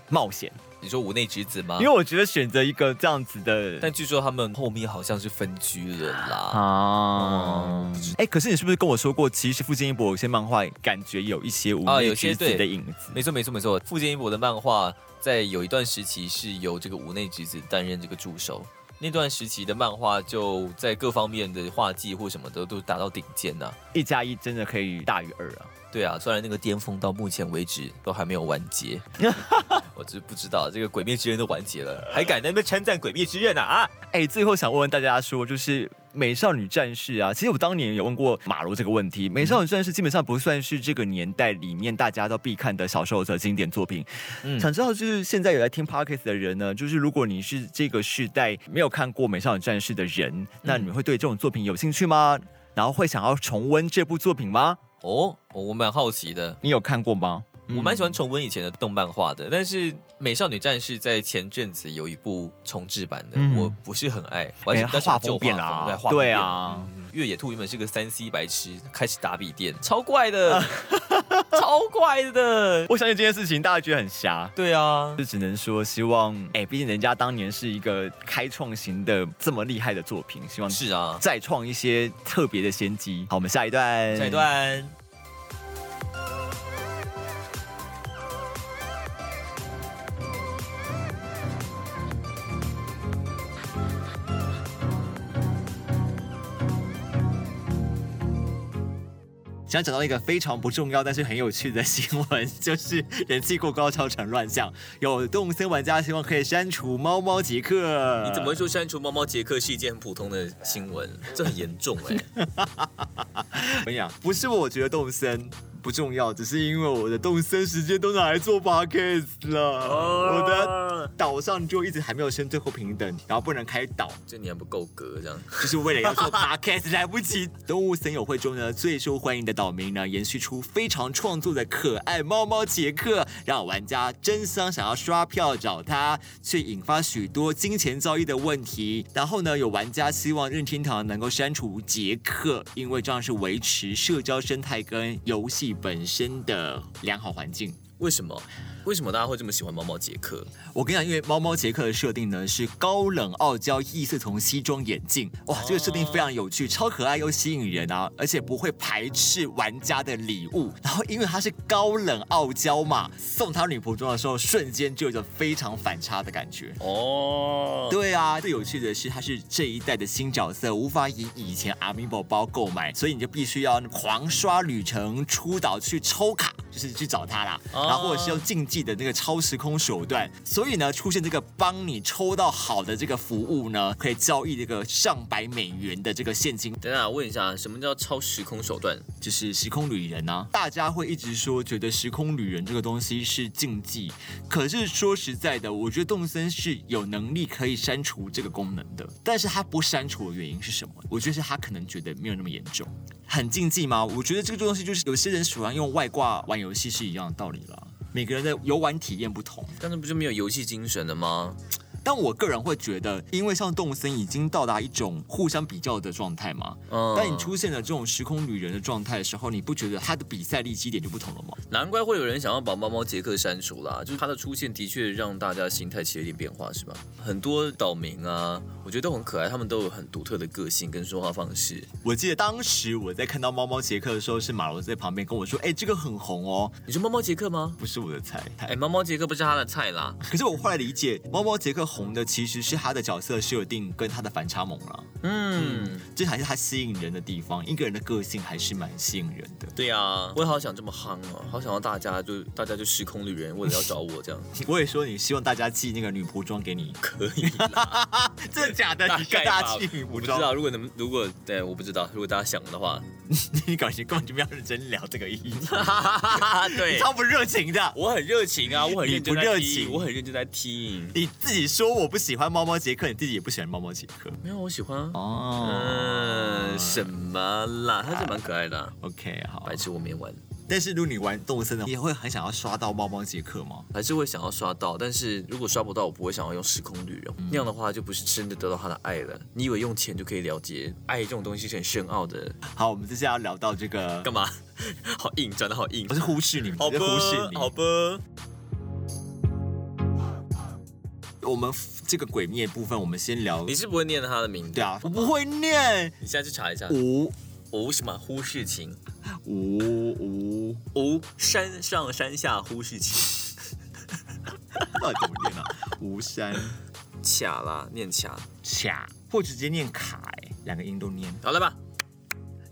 冒险。你说五内直子吗因为？我觉得选择一个这样子的，但据说他们后面好像是分居了啦。啊，哎、可是你是不是跟我说过，其实富坚义博有些漫画感觉有一些无内啊有些对之子的影子？没错，没错，没错。富坚义博的漫画在有一段时期是由这个五内直子担任这个助手。那段时期的漫画就在各方面的画技或什么的都达到顶尖呐、一加一真的可以大于二啊！对啊，虽然那个巅峰到目前为止都还没有完结，我只是不知道这个《鬼灭之刃》都完结了，还敢在那边称赞《鬼灭之刃》呢啊！哎、最后想问问大家说，就是美少女战士啊，其实我当年有问过马如这个问题。美少女战士基本上不算是这个年代里面大家都必看的小时候的经典作品。嗯想知道就是现在有在听 podcast 的人呢，就是如果你是这个世代没有看过美少女战士的人，那你们会对这种作品有兴趣吗？然后会想要重温这部作品吗？哦，我蛮好奇的，你有看过吗？我蛮喜欢重温以前的动漫画的，但是《美少女战士》在前阵子有一部重制版的，嗯我不是很爱，我还是哎它画风变了啊对对啊嗯越野兔原本是个三 C 白痴，开始打笔电，超怪的，超怪的。我相信这件事情大家觉得很瞎。对啊，就只能说希望，哎，毕竟人家当年是一个开创型的这么厉害的作品，希望是啊。再创一些特别的先机。好，我们下一段，下一。段，想找到一个非常不重要但是很有趣的新闻，就是人气过高超成乱象，有动森玩家希望可以删除猫猫杰克。你怎么会说删除猫猫杰克是一件很普通的新闻？这很严重哎、我跟你讲，不是我觉得动森不重要，只是因为我的动森时间都拿来做 podcast 了，我的岛上就一直还没有升最后平等，然后不能开岛，这你还不够格这样。就是为了要做 podcast 来不及。动物森友会中呢，最受欢迎的岛民呢，延续出非常创作的可爱猫猫杰克，让玩家争相想要刷票找他，却引发许多金钱交易的问题。然后呢，有玩家希望任天堂能够删除杰克，因为这样是维持社交生态跟游戏本身的良好环境。为什么？为什么大家会这么喜欢猫猫杰克？我跟你讲，因为猫猫杰克的设定呢是高冷傲娇异色瞳西装眼镜，哇，这个设定非常有趣，超可爱又吸引人啊，而且不会排斥玩家的礼物。然后因为他是高冷傲娇嘛，送他女仆装的时候，瞬间就有着非常反差的感觉。哦，对啊，最有趣的是，他是这一代的新角色，无法以以前 Amiibo 包购买，所以你就必须要狂刷旅程、出岛去抽卡，就是去找他啦，哦然后或者是用竞技的那个超时空手段，所以呢，出现这个帮你抽到好的这个服务呢，可以交易这个上百美元的这个现金，等等，问一下，什么叫超时空手段？就是时空旅人啊。大家会一直说觉得时空旅人这个东西是禁忌，可是说实在的，我觉得动森是有能力可以删除这个功能的，但是他不删除的原因是什么？我觉得是他可能觉得没有那么严重。很禁忌吗？我觉得这个东西就是有些人喜欢用外挂玩游戏是一样的道理啦。每个人的游玩体验不同，但是不就没有游戏精神了吗？但我个人会觉得，因为像动森已经到达一种互相比较的状态嘛。嗯当你出现了这种时空旅人的状态的时候，你不觉得他的比赛力基点就不同了吗？难怪会有人想要把猫猫杰克删除啦，就是他的出现的确让大家心态起了一点变化，是吧？很多岛民啊，我觉得都很可爱，他们都有很独特的个性跟说话方式。我记得当时我在看到猫猫杰克的时候，是马龙在旁边跟我说：“哎、这个很红哦，你说猫猫杰克吗？不是我的菜。哎，猫猫杰克不是他的菜啦。可是我后来理解，猫猫杰克红的其实是他的角色设定跟他的反差萌了，嗯，这才是他吸引人的地方。一个人的个性还是蛮吸引人的。对呀、我也好想这么夯哦，好想要大家就大家就时空旅人，为了要找我这样，我也说你希望大家寄那个女仆装给你，可以啦。真的假的？大你跟概大家寄女仆装？我不知道，如果能如果对，我不知道，如果大家想的话，你感情根本就没有认真聊这个议题，对你超不热情的。我很热情啊，我很认真你不热在听，情我很认真在听。你自己说我不喜欢猫猫杰克，你自己也不喜欢猫猫杰克没有，我喜欢啊。哦。嗯，什么啦？他是蛮可爱的、啊，OK 好白，痴我没玩，但是如果你玩动森的，你也会很想要刷到猫猫杰克吗？还是会想要刷到，但是如果刷不到，我不会想要用时空旅人，那样的话就不是真的得到他的爱了。你以为用钱就可以了解爱这种东西是很深奥的？好，我们接下来要聊到这个，干嘛？好硬，转的好硬我。是忽视你们，好吧忽视，你。好吧。我们这个鬼灭部分，我们先聊你。是不会念他的名字？对啊，我不会念。你现在去查一下。无无什么忽视情，无无，无山上山下忽视情。到底怎么念啊？无山卡啦，念卡。卡，或直接念卡，哎，两个音都念。好了吧？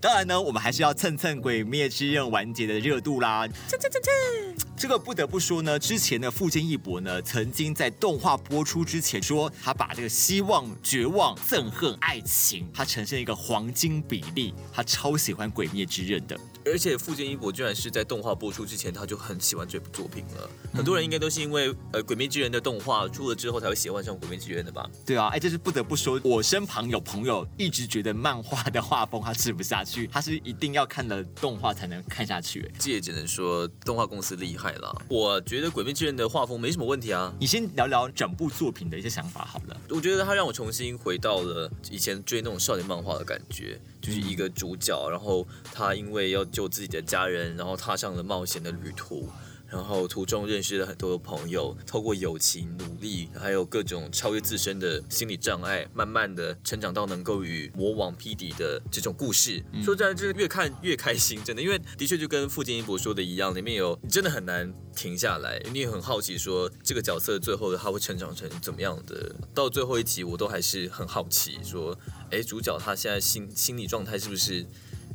当然呢，我们还是要蹭蹭《鬼灭之刃》完结的热度啦。蹭蹭蹭蹭！这个不得不说呢，之前的富坚义博呢，曾经在动画播出之前说，他把这个希望、绝望、憎恨、爱情，他呈现一个黄金比例，他超喜欢《鬼灭之刃》的。而且富坚义博居然是在动画播出之前，他就很喜欢这部作品了。很多人应该都是因为呃《鬼灭之刃》的动画出了之后，才会喜欢上《鬼灭之刃》的吧？对啊，哎，这是不得不说，我身旁有朋友一直觉得漫画的画风他吃不下去，他是一定要看了动画才能看下去。哎这也只能说动画公司厉害了。我觉得《鬼灭之刃》的画风没什么问题啊。你先聊聊整部作品的一些想法好了。我觉得他让我重新回到了以前追那种少年漫画的感觉，就是一个主角，然后他因为要救自己的家人，然后踏上了冒险的旅途。然后途中认识了很多朋友，透过友情、努力，还有各种超越自身的心理障碍，慢慢的成长到能够与魔王匹敌的这种故事。说真的，就是越看越开心，真的，因为的确就跟富坚一博说的一样，里面有真的很难停下来，你也很好奇说这个角色最后他会成长成怎么样的。到最后一集，我都还是很好奇，说，哎，主角他现在心心理状态是不是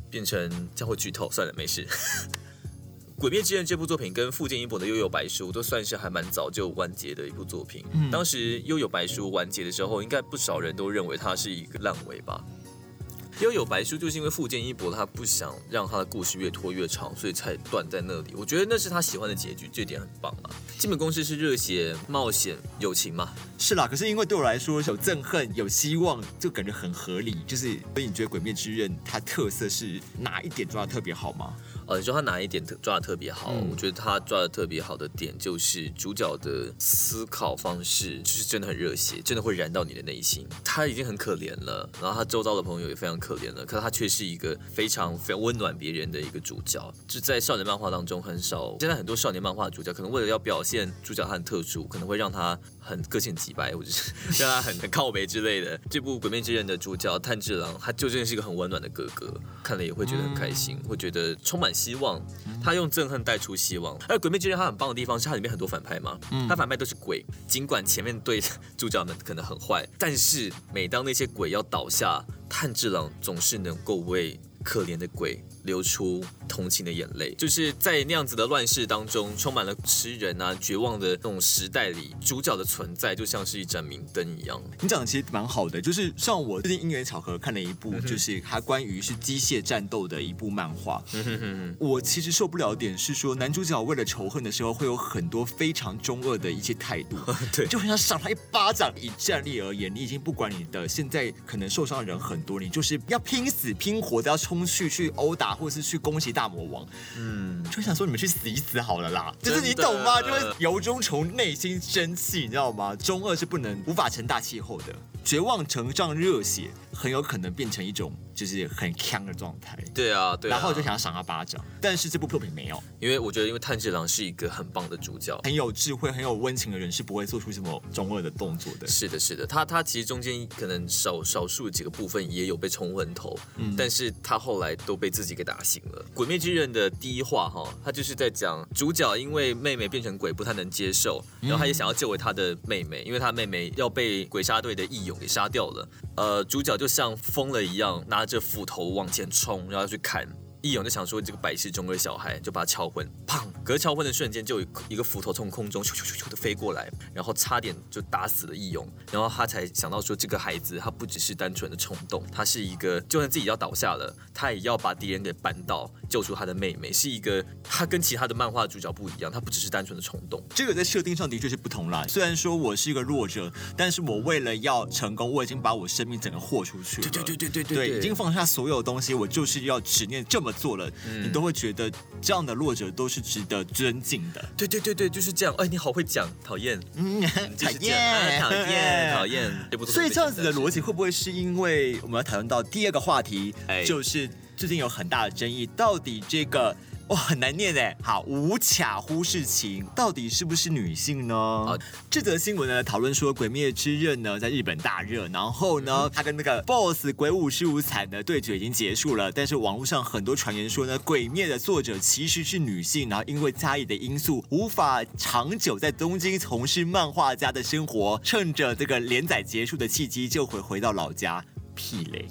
变成这样会剧透？算了，没事。《鬼灭之刃》这部作品跟富坚义博的《悠悠白书》都算是还蛮早就完结的一部作品。嗯当时《悠悠白书》完结的时候，应该不少人都认为它是一个烂尾吧。《悠悠白书》就是因为富坚义博他不想让他的故事越拖越长，所以才断在那里。我觉得那是他喜欢的结局，这点很棒啊。基本公式是热血、冒险、友情嘛。是啦，可是因为对我来说，有憎恨，有希望，就感觉很合理。就是，所以你觉得《鬼灭之刃》它特色是哪一点抓的特别好吗？呃，你说他哪一点特抓的特别好？嗯我觉得他抓的特别好的点就是主角的思考方式，就是真的很热血，真的会燃到你的内心。他已经很可怜了，然后他周遭的朋友也非常可怜了，可是他却是一个非常非常温暖别人的一个主角。就在少年漫画当中很少，现在很多少年漫画的主角可能为了要表现主角他很特殊，可能会让他很个性几白，或者是 让他很很靠北之类的。这部《鬼灭之刃》的主角炭治郎，他就真的是一个很温暖的哥哥，看了也会觉得很开心，会觉得充满希望。他用憎恨带出希望。而《鬼灭之刃》他很棒的地方是它里面很多反派嘛，他反派都是鬼，尽管前面对主角们可能很坏，但是每当那些鬼要倒下，炭治郎总是能够为。可怜的鬼流出同情的眼泪。就是在那样子的乱世当中，充满了吃人啊、绝望的那种时代里，主角的存在就像是一盏明灯一样。你讲的其实蛮好的，就是像我最近因缘巧合看了一部，就是它关于是机械战斗的一部漫画。我其实受不了点是说，男主角为了仇恨的时候，会有很多非常中二的一些态度，对就很想赏他一巴掌。以战力而言，你已经不管你的现在可能受伤的人很多，你就是要拼死拼活的要冲去去殴打，或者是去攻击大魔王。嗯，就想说你们去死一死好了啦，就是你懂吗？就会由衷从内心生气，你知道吗？中二是不能无法成大气候的，绝望乘上热血，很有可能变成一种就是很强的状态。对啊，对啊。然后就想要赏他巴掌，但是这部作品没有，因为我觉得，因为炭治郎是一个很棒的主角。很有智慧、很有温情的人是不会做出这么中二的动作的。是的，是的，他他其实中间可能少少数几个部分也有被冲昏头，嗯但是他后来都被自己给打醒了。《鬼灭之刃》的第一话哈，他就是在讲主角因为妹妹变成鬼不太能接受，然后他也想要救回他的妹妹，因为他妹妹要被鬼杀队的义勇给杀掉了。呃，主角就像疯了一样，拿着斧头往前冲，然后去砍。义勇就想说这个百事中的小孩，就把他敲昏，砰！隔是敲昏的瞬间，就有一个斧头从空中咻咻咻咻的飞过来，然后差点就打死了义勇。然后他才想到说，这个孩子他不只是单纯的冲动，他是一个就算自己要倒下了，他也要把敌人给扳倒，救出他的妹妹。是一个他跟其他的漫画主角不一样，他不只是单纯的冲动。这个在设定上的确是不同啦。虽然说我是一个弱者，但是我为了要成功，我已经把我生命整个豁出去了。对对对对对对，已经放下所有东西，我就是要执念这么做了。你都会觉得这样的弱者都是值得尊敬的。对对对对，就是这样。哎，你好会讲，讨厌，嗯，讨厌，讨厌，讨。厌。所以这样子的逻辑会不会是因为我们要讨论到第二个话题，哎就是最近有很大的争议，到底这个哇很难念哎，好无卡忽视情到底是不是女性呢？这则新闻呢讨论说《鬼灭之刃》呢在日本大热，然后呢他跟那个 BOSS 鬼舞十五惨的对决已经结束了，但是网络上很多传言说呢，《鬼灭》的作者其实是女性，然后因为家里的因素无法长久在东京从事漫画家的生活，趁着这个连载结束的契机就回回到老家。屁嘞！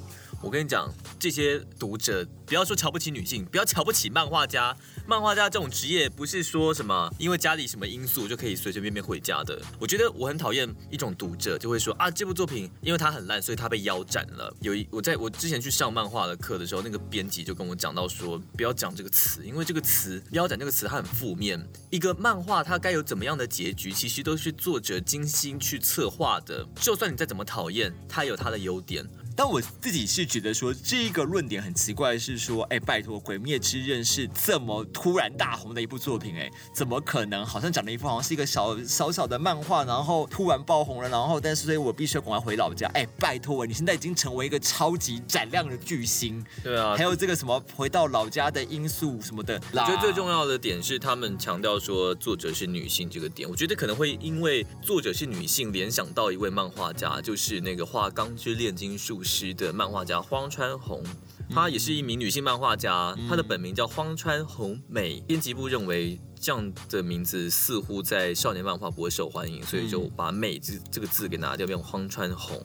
我跟你讲，这些读者不要说瞧不起女性，不要瞧不起漫画家。漫画家这种职业不是说什么因为家里什么因素就可以随随便便回家的。我觉得我很讨厌一种读者就会说啊，这部作品因为它很烂，所以它被腰斩了。有一我在我之前去上漫画的课的时候，那个编辑就跟我讲到说，不要讲这个词，因为这个词腰斩这个词它很负面。一个漫画它该有怎么样的结局，其实都是作者精心去策划的。就算你再怎么讨厌，它有它的优点。但我自己是觉得说，这一个论点很奇怪，是说，哎，拜托，《鬼灭之刃》是这么突然大红的一部作品，哎，怎么可能？好像讲的一部好像是一个小小小的漫画，然后突然爆红了，然后但是所以我必须要赶快回老家，哎，拜托，你现在已经成为一个超级闪亮的巨星，对啊还有这个什么回到老家的因素什么的，我觉得最重。要的点是他们强调说作者是女性这个点，我觉得可能会因为作者是女性联想到一位漫画家，就是那个画《钢之炼金术师》的漫画家荒川弘。她也是一名女性漫画家，她的本名叫荒川弘美。编辑部认为这样的名字似乎在少年漫画不会受欢迎，所以就把“美”这这个字给拿掉，变成荒川弘。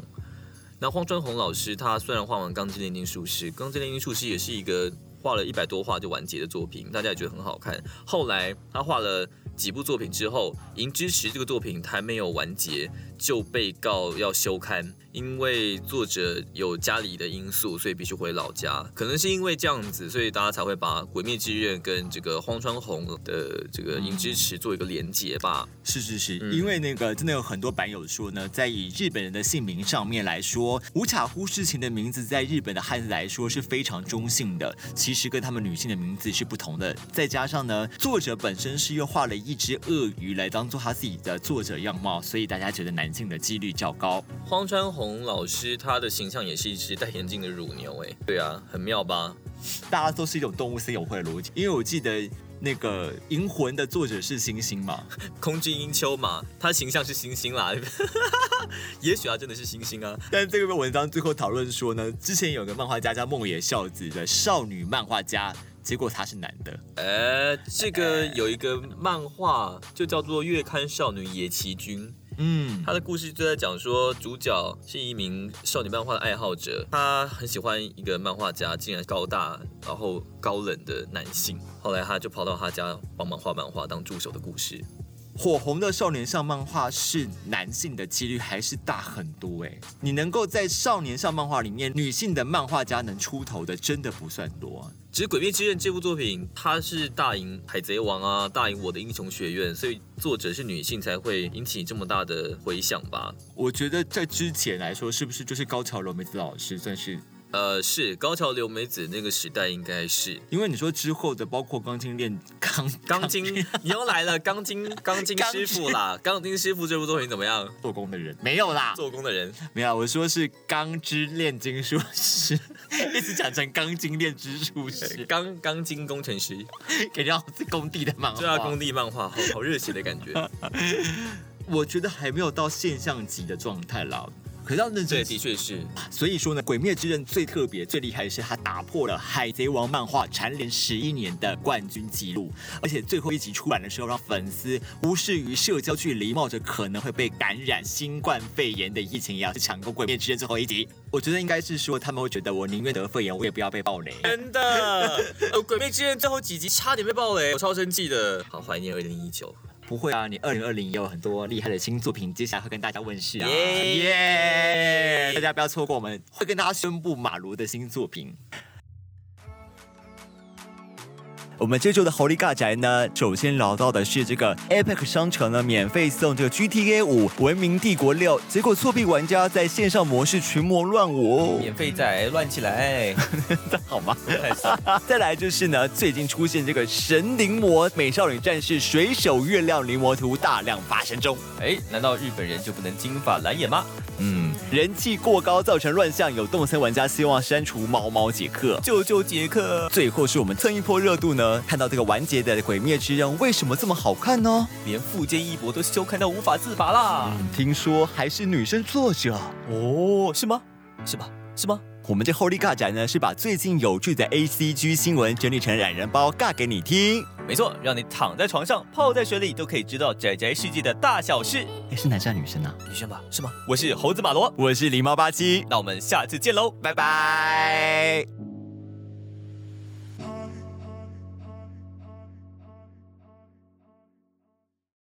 那荒川弘老师，他虽然画完《钢之炼金术师》，《钢之炼金术师》也是一个画了一百多画就完结的作品，大家也觉得很好看。后来他画了几部作品之后，《银之匙》这个作品还没有完结，就被告要休刊，因为作者有家里的因素，所以必须回老家。可能是因为这样子，所以大家才会把《鬼灭之刃》跟这个荒川弘的这个《银之匙》做一个连结吧。是是是，因为那个真的有很多版友说呢，在以日本人的姓名上面来说，无卡忽视情的名字在日本的汉字来说是非常中性的，其实跟他们女性的名字是不同的。再加上呢，作者本身是又画了一只鳄鱼来当做他自己的作者样貌，所以大家觉得男性的几率较高。荒川弘老师他的形象也是一只戴眼镜的乳牛，哎，对啊，很妙吧？大家都是一种动物森友会的逻辑，因为我记得那个《银魂》的作者是星星嘛，空之英秋嘛，他形象是星星啦，也许他真的是星星啊。但这个文章最后讨论说呢，之前有个漫画家叫梦野孝子的少女漫画家，结果他是男的。呃，这个有一个漫画就叫做《月刊少女野崎君》，嗯，他的故事就在讲说，主角是一名少女漫画的爱好者，他很喜欢一个漫画家，竟然高大然后高冷的男性。后来他就跑到他家帮忙画漫画当助手的故事。火红的少年向漫画是男性的几率还是大很多哎。你能够在少年向漫画里面，女性的漫画家能出头的真的不算多。只是《鬼灭之刃》这部作品，它是大赢《海贼王》啊，大赢《我的英雄学院》，所以作者是女性才会引起这么大的回响吧？我觉得在之前来说，是不是就是高桥留美子老师算是？呃，是高桥留美子那个时代应该是，因为你说之后的包括钢筋炼钢钢筋，你又来了钢筋 钢筋师傅啦，钢筋师傅这部作品怎么样？做工的人。没有啦，做工的人。没有，我说是钢之炼金术师，一直讲成钢筋炼之术师，钢钢筋工程师，感觉是工地的漫画，对啊，工地漫画，好好热血的感觉。我觉得还没有到现象级的状态啦。可是要认真，的确是。所以说呢，《鬼灭之刃》最特别、最厉害的是，它打破了《海贼王》漫画蝉联十一年的冠军纪录，而且最后一集出版的时候，让粉丝无视于社交距离，冒着可能会被感染新冠肺炎的疫情，也要去抢购《鬼灭之刃》最后一集。我觉得应该是说，他们会觉得我宁愿得肺炎，我也不要被暴雷。真的，《呃，鬼灭之刃》最后几集差点被暴雷，我超生气的。好怀念二零一九。不会啊，你二零二零也有很多厉害的新作品，接下来会跟大家问世啊！耶！大家不要错过，我们会跟大家宣布马卢的新作品。我们这周的猴力尬宅呢，首先聊到的是这个 Epic 商城呢，免费送这个 GTA 五文明帝国六，结果作弊玩家在线上模式群魔乱舞，免费仔乱起来，好吗？再来就是呢，最近出现这个神灵魔美少女战士水手月亮灵魔图大量发生中，哎，难道日本人就不能金发蓝眼吗？嗯，人气过高造成乱象，有动森玩家希望删除猫猫杰克，救救杰克。最后是我们蹭一波热度呢。看到这个完结的《鬼灭之刃》为什么这么好看呢？连富坚义博都羞看到无法自拔啦！听说还是女生作者哦？是吗？是吧？是吗？我们这 Holy 尬宅呢，是把最近有趣的 A C G 新闻整理成懒人包，尬给你听。没错，让你躺在床上、泡在水里，都可以知道宅宅世界的大小事。哎，是男生女生啊？女生吧？是吗？我是猴子马罗，我是狸猫八七，那我们下次见喽，拜拜。